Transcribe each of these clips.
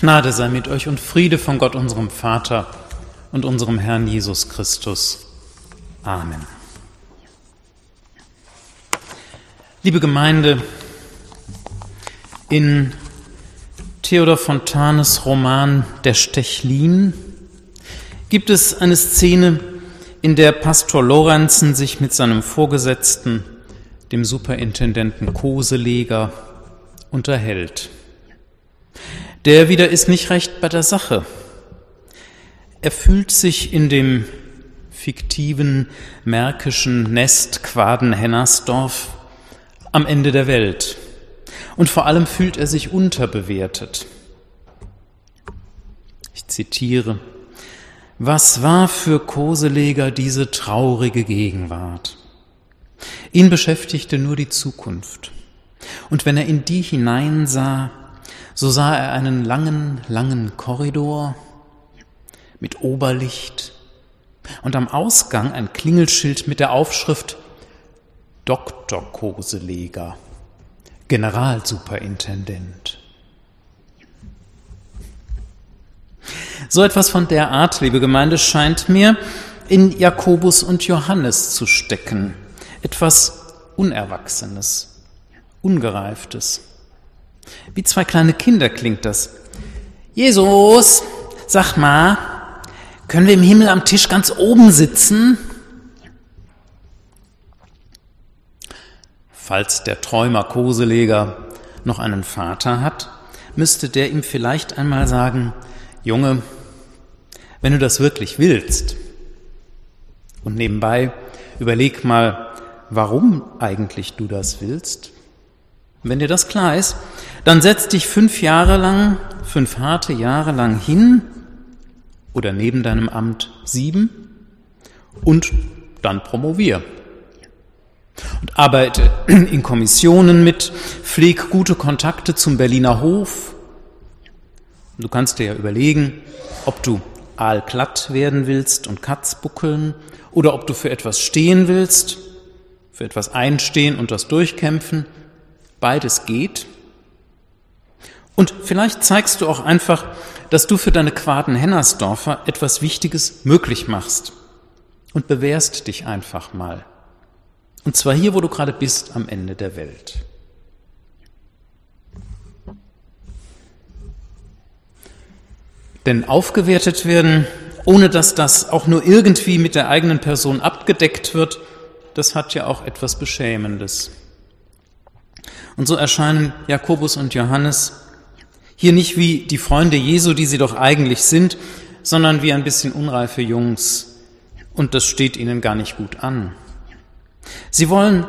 Gnade sei mit euch und Friede von Gott, unserem Vater und unserem Herrn Jesus Christus. Amen. Liebe Gemeinde, in Theodor Fontanes Roman Der Stechlin gibt es eine Szene, in der Pastor Lorenzen sich mit seinem Vorgesetzten, dem Superintendenten Koseleger, unterhält. Der wieder ist nicht recht bei der Sache. Er fühlt sich in dem fiktiven märkischen Nest Quaden-Hennersdorf am Ende der Welt. Und vor allem fühlt er sich unterbewertet. Ich zitiere, was war für Koseleger diese traurige Gegenwart? Ihn beschäftigte nur die Zukunft. Und wenn er in die hineinsah, so sah er einen langen, langen Korridor mit Oberlicht und am Ausgang ein Klingelschild mit der Aufschrift Dr. Koseleger, Generalsuperintendent. So etwas von der Art, liebe Gemeinde, scheint mir in Jakobus und Johannes zu stecken. Etwas Unerwachsenes, Ungereiftes. Wie zwei kleine Kinder klingt das. Jesus, sag mal, können wir im Himmel am Tisch ganz oben sitzen? Falls der Träumer Koseleger noch einen Vater hat, müsste der ihm vielleicht einmal sagen, Junge, wenn du das wirklich willst, und nebenbei überleg mal, warum eigentlich du das willst, wenn dir das klar ist, dann setz dich fünf Jahre lang, fünf harte Jahre lang hin oder neben deinem Amt sieben und dann promovier. Und arbeite in Kommissionen mit, pfleg gute Kontakte zum Berliner Hof. Du kannst dir ja überlegen, ob du aalglatt werden willst und Katzbuckeln oder ob du für etwas stehen willst, für etwas einstehen und das durchkämpfen Beides geht. Und vielleicht zeigst du auch einfach, dass du für deine Quaden Hennersdorfer etwas Wichtiges möglich machst und bewährst dich einfach mal. Und zwar hier, wo du gerade bist, am Ende der Welt. Denn aufgewertet werden, ohne dass das auch nur irgendwie mit der eigenen Person abgedeckt wird, das hat ja auch etwas Beschämendes. Und so erscheinen Jakobus und Johannes hier nicht wie die Freunde Jesu, die sie doch eigentlich sind, sondern wie ein bisschen unreife Jungs. Und das steht ihnen gar nicht gut an. Sie wollen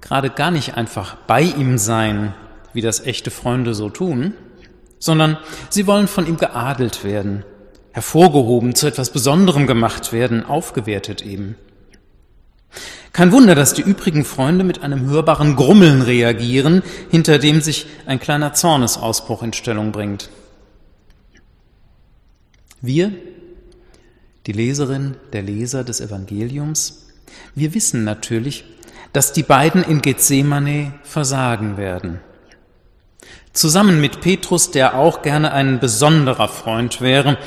gerade gar nicht einfach bei ihm sein, wie das echte Freunde so tun, sondern sie wollen von ihm geadelt werden, hervorgehoben, zu etwas Besonderem gemacht werden, aufgewertet eben. Kein Wunder, dass die übrigen Freunde mit einem hörbaren Grummeln reagieren, hinter dem sich ein kleiner Zornesausbruch in Stellung bringt. Wir, die Leserin, der Leser des Evangeliums, wir wissen natürlich, dass die beiden in Gethsemane versagen werden. Zusammen mit Petrus, der auch gerne ein besonderer Freund wäre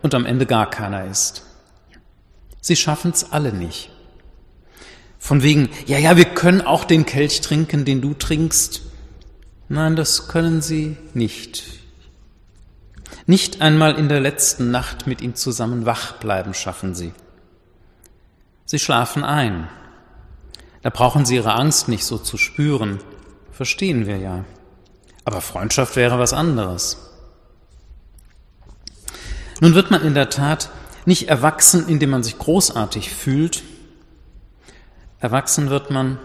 und am Ende gar keiner ist. Sie schaffen es alle nicht. Von wegen, ja, ja, wir können auch den Kelch trinken, den du trinkst. Nein, das können sie nicht. Nicht einmal in der letzten Nacht mit ihm zusammen wach bleiben schaffen sie. Sie schlafen ein. Da brauchen sie ihre Angst nicht so zu spüren. Verstehen wir ja. Aber Freundschaft wäre was anderes. Nun wird man in der Tat nicht erwachsen, indem man sich großartig fühlt, Erwachsen wird man,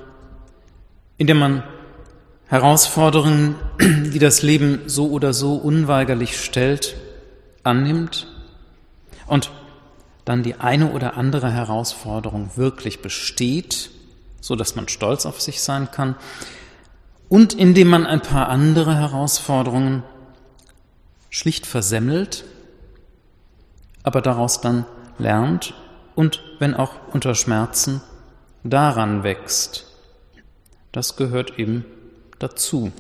indem man Herausforderungen, die das Leben so oder so unweigerlich stellt, annimmt und dann die eine oder andere Herausforderung wirklich besteht, so dass man stolz auf sich sein kann, und indem man ein paar andere Herausforderungen schlicht versemmelt, aber daraus dann lernt und, wenn auch unter Schmerzen, daran wächst. Das gehört eben dazu.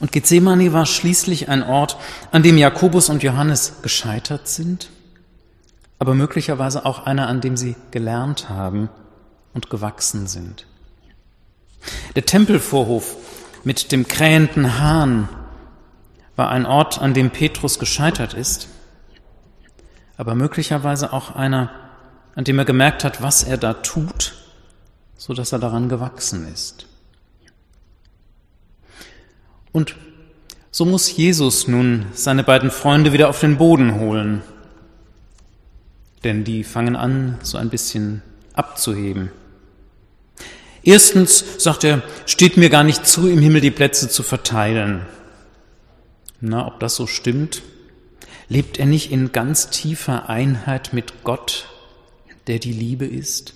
Und Gethsemane war schließlich ein Ort, an dem Jakobus und Johannes gescheitert sind, aber möglicherweise auch einer, an dem sie gelernt haben und gewachsen sind. Der Tempelvorhof mit dem krähenden Hahn war ein Ort, an dem Petrus gescheitert ist, aber möglicherweise auch einer, an dem er gemerkt hat, was er da tut, so dass er daran gewachsen ist. Und so muss Jesus nun seine beiden Freunde wieder auf den Boden holen, denn die fangen an, so ein bisschen abzuheben. Erstens sagt er, steht mir gar nicht zu, im Himmel die Plätze zu verteilen. Na, ob das so stimmt? Lebt er nicht in ganz tiefer Einheit mit Gott, der die Liebe ist?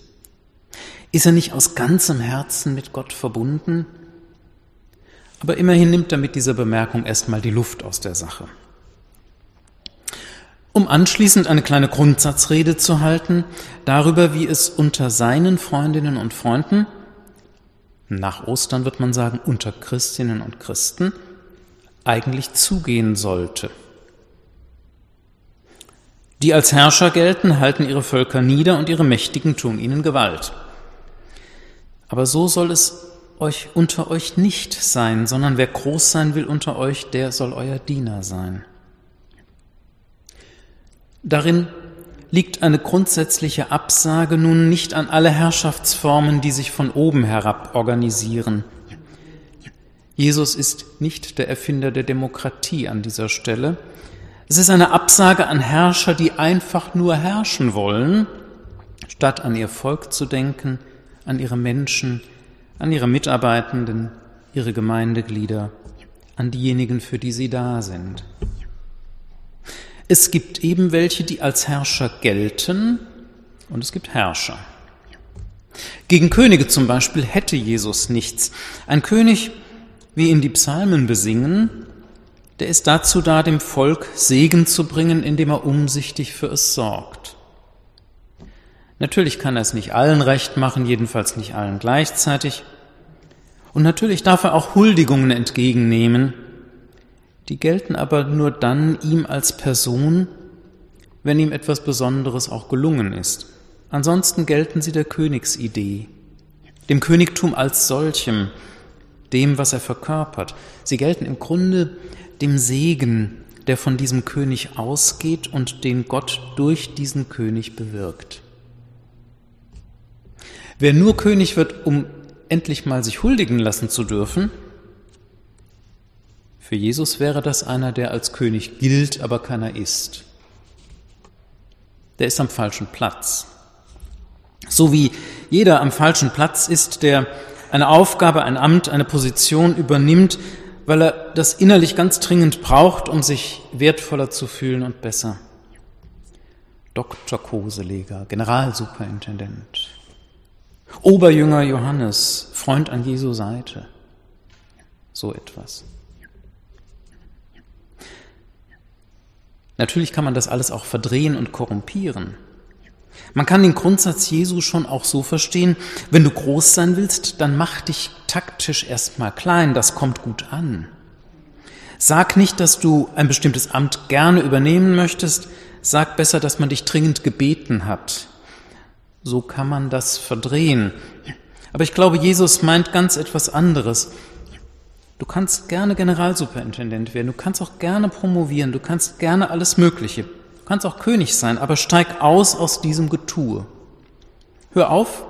Ist er nicht aus ganzem Herzen mit Gott verbunden? Aber immerhin nimmt er mit dieser Bemerkung erstmal die Luft aus der Sache. Um anschließend eine kleine Grundsatzrede zu halten darüber, wie es unter seinen Freundinnen und Freunden, nach Ostern wird man sagen unter Christinnen und Christen, eigentlich zugehen sollte. Die als Herrscher gelten, halten ihre Völker nieder und ihre Mächtigen tun ihnen Gewalt. Aber so soll es euch unter euch nicht sein, sondern wer groß sein will unter euch, der soll euer Diener sein. Darin liegt eine grundsätzliche Absage nun nicht an alle Herrschaftsformen, die sich von oben herab organisieren. Jesus ist nicht der Erfinder der Demokratie an dieser Stelle. Es ist eine Absage an Herrscher, die einfach nur herrschen wollen, statt an ihr Volk zu denken, an ihre Menschen, an ihre Mitarbeitenden, ihre Gemeindeglieder, an diejenigen, für die sie da sind. Es gibt eben welche, die als Herrscher gelten, und es gibt Herrscher. Gegen Könige zum Beispiel hätte Jesus nichts. Ein König, wie ihn die Psalmen besingen, der ist dazu da, dem Volk Segen zu bringen, indem er umsichtig für es sorgt. Natürlich kann er es nicht allen recht machen, jedenfalls nicht allen gleichzeitig. Und natürlich darf er auch Huldigungen entgegennehmen, die gelten aber nur dann ihm als Person, wenn ihm etwas Besonderes auch gelungen ist. Ansonsten gelten sie der Königsidee, dem Königtum als solchem, dem, was er verkörpert. Sie gelten im Grunde dem Segen, der von diesem König ausgeht und den Gott durch diesen König bewirkt. Wer nur König wird, um endlich mal sich huldigen lassen zu dürfen, für Jesus wäre das einer, der als König gilt, aber keiner ist. Der ist am falschen Platz. So wie jeder am falschen Platz ist, der eine Aufgabe, ein Amt, eine Position übernimmt, weil er das innerlich ganz dringend braucht, um sich wertvoller zu fühlen und besser. Dr. Koseleger, Generalsuperintendent, Oberjünger Johannes, Freund an Jesu Seite, so etwas. Natürlich kann man das alles auch verdrehen und korrumpieren. Man kann den Grundsatz Jesu schon auch so verstehen, wenn du groß sein willst, dann mach dich taktisch erstmal klein, das kommt gut an. Sag nicht, dass du ein bestimmtes Amt gerne übernehmen möchtest, sag besser, dass man dich dringend gebeten hat. So kann man das verdrehen. Aber ich glaube, Jesus meint ganz etwas anderes. Du kannst gerne Generalsuperintendent werden, du kannst auch gerne promovieren, du kannst gerne alles Mögliche. Du kannst auch König sein, aber steig aus aus diesem Getue. Hör auf,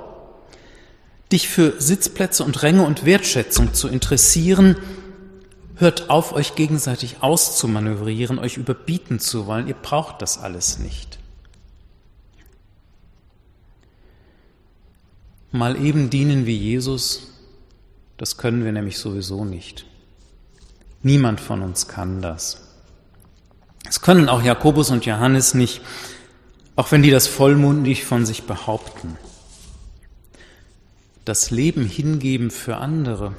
dich für Sitzplätze und Ränge und Wertschätzung zu interessieren. Hört auf, euch gegenseitig auszumanövrieren, euch überbieten zu wollen. Ihr braucht das alles nicht. Mal eben dienen wie Jesus das können wir nämlich sowieso nicht. Niemand von uns kann das. Es können auch Jakobus und Johannes nicht, auch wenn die das vollmundig von sich behaupten. Das Leben hingeben für andere.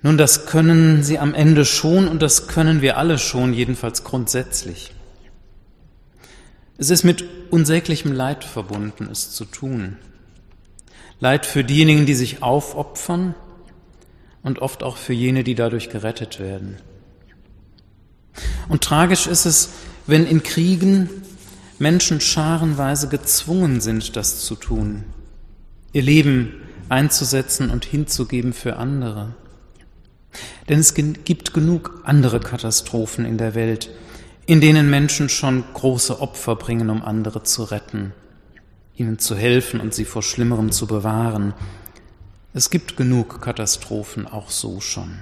Nun, das können sie am Ende schon und das können wir alle schon, jedenfalls grundsätzlich. Es ist mit unsäglichem Leid verbunden, es zu tun. Leid für diejenigen, die sich aufopfern, und oft auch für jene, die dadurch gerettet werden. Und tragisch ist es, wenn in Kriegen Menschen scharenweise gezwungen sind, das zu tun, ihr Leben einzusetzen und hinzugeben für andere. Denn es gibt genug andere Katastrophen in der Welt, in denen Menschen schon große Opfer bringen, um andere zu retten, ihnen zu helfen und sie vor Schlimmerem zu bewahren. Es gibt genug Katastrophen auch so schon.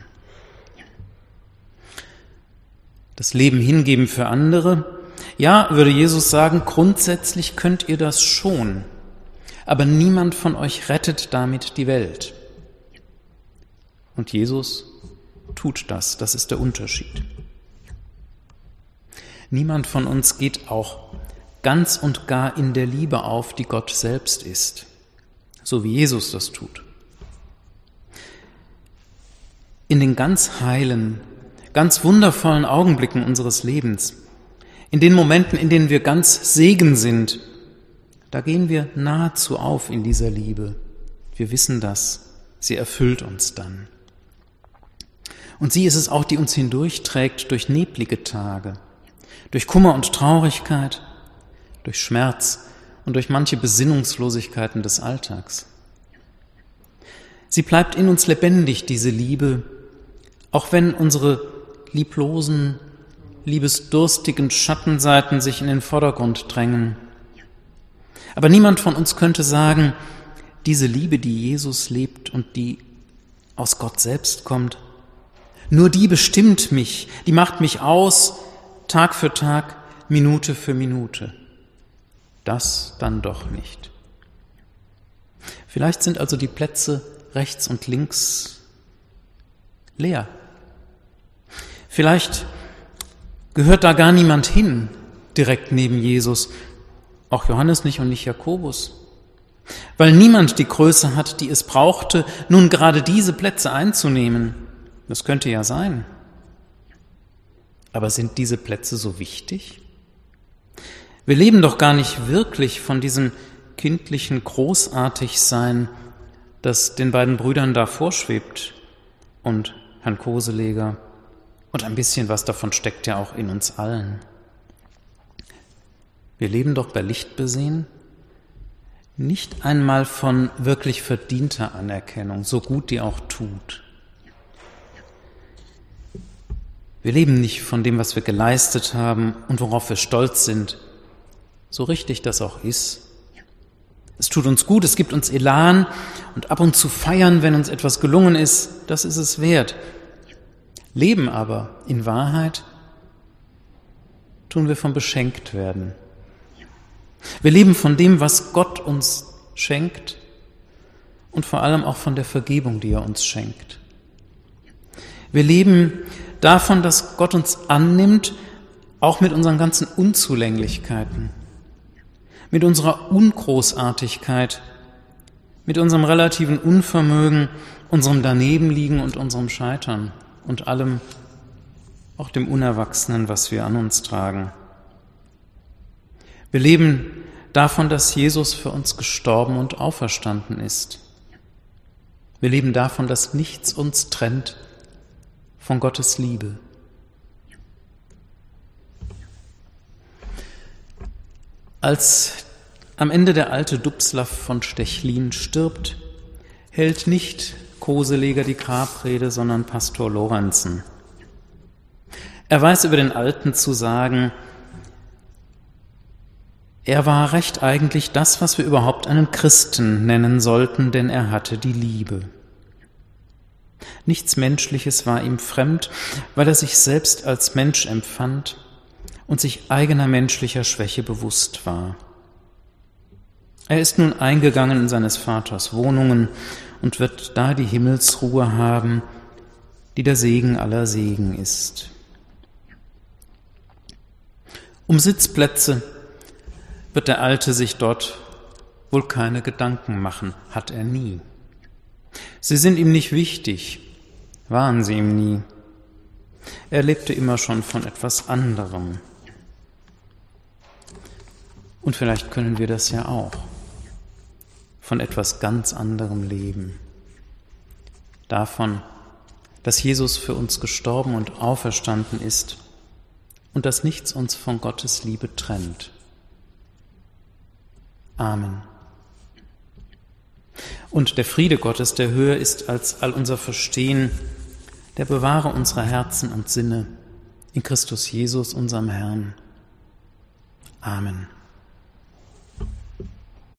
Das Leben hingeben für andere, ja, würde Jesus sagen, grundsätzlich könnt ihr das schon, aber niemand von euch rettet damit die Welt. Und Jesus tut das, das ist der Unterschied. Niemand von uns geht auch ganz und gar in der Liebe auf, die Gott selbst ist, so wie Jesus das tut. In den ganz heilen, ganz wundervollen Augenblicken unseres Lebens, in den Momenten, in denen wir ganz Segen sind, da gehen wir nahezu auf in dieser Liebe. Wir wissen das, sie erfüllt uns dann. Und sie ist es auch, die uns hindurchträgt durch neblige Tage, durch Kummer und Traurigkeit, durch Schmerz und durch manche Besinnungslosigkeiten des Alltags. Sie bleibt in uns lebendig, diese Liebe, auch wenn unsere lieblosen, liebesdurstigen Schattenseiten sich in den Vordergrund drängen. Aber niemand von uns könnte sagen, diese Liebe, die Jesus lebt und die aus Gott selbst kommt, nur die bestimmt mich, die macht mich aus, Tag für Tag, Minute für Minute. Das dann doch nicht. Vielleicht sind also die Plätze rechts und links leer. Vielleicht gehört da gar niemand hin, direkt neben Jesus, auch Johannes nicht und nicht Jakobus, weil niemand die Größe hat, die es brauchte, nun gerade diese Plätze einzunehmen. Das könnte ja sein. Aber sind diese Plätze so wichtig? Wir leben doch gar nicht wirklich von diesem kindlichen Großartigsein, das den beiden Brüdern da vorschwebt und Herrn Koseleger. Und ein bisschen was davon steckt ja auch in uns allen. Wir leben doch bei Licht besehen nicht einmal von wirklich verdienter Anerkennung, so gut die auch tut. Wir leben nicht von dem, was wir geleistet haben und worauf wir stolz sind, so richtig das auch ist. Es tut uns gut, es gibt uns Elan und ab und zu feiern, wenn uns etwas gelungen ist, das ist es wert. Leben aber in Wahrheit tun wir vom beschenkt werden. Wir leben von dem, was Gott uns schenkt und vor allem auch von der Vergebung, die er uns schenkt. Wir leben davon, dass Gott uns annimmt, auch mit unseren ganzen Unzulänglichkeiten, mit unserer Ungroßartigkeit, mit unserem relativen Unvermögen, unserem Danebenliegen und unserem Scheitern und allem, auch dem Unerwachsenen, was wir an uns tragen. Wir leben davon, dass Jesus für uns gestorben und auferstanden ist. Wir leben davon, dass nichts uns trennt von Gottes Liebe. Als am Ende der alte Dubslav von Stechlin stirbt, hält nicht Koseleger die Grabrede, sondern Pastor Lorenzen. Er weiß über den Alten zu sagen, er war recht eigentlich das, was wir überhaupt einen Christen nennen sollten, denn er hatte die Liebe. Nichts Menschliches war ihm fremd, weil er sich selbst als Mensch empfand und sich eigener menschlicher Schwäche bewusst war. Er ist nun eingegangen in seines Vaters Wohnungen und wird da die Himmelsruhe haben, die der Segen aller Segen ist. Um Sitzplätze wird der Alte sich dort wohl keine Gedanken machen, hat er nie. Sie sind ihm nicht wichtig, waren sie ihm nie. Er lebte immer schon von etwas anderem. Und vielleicht können wir das ja auch, von etwas ganz anderem leben. Davon, dass Jesus für uns gestorben und auferstanden ist und dass nichts uns von Gottes Liebe trennt. Amen. Und der Friede Gottes, der höher ist als all unser Verstehen, der bewahre unsere Herzen und Sinne in Christus Jesus, unserem Herrn. Amen.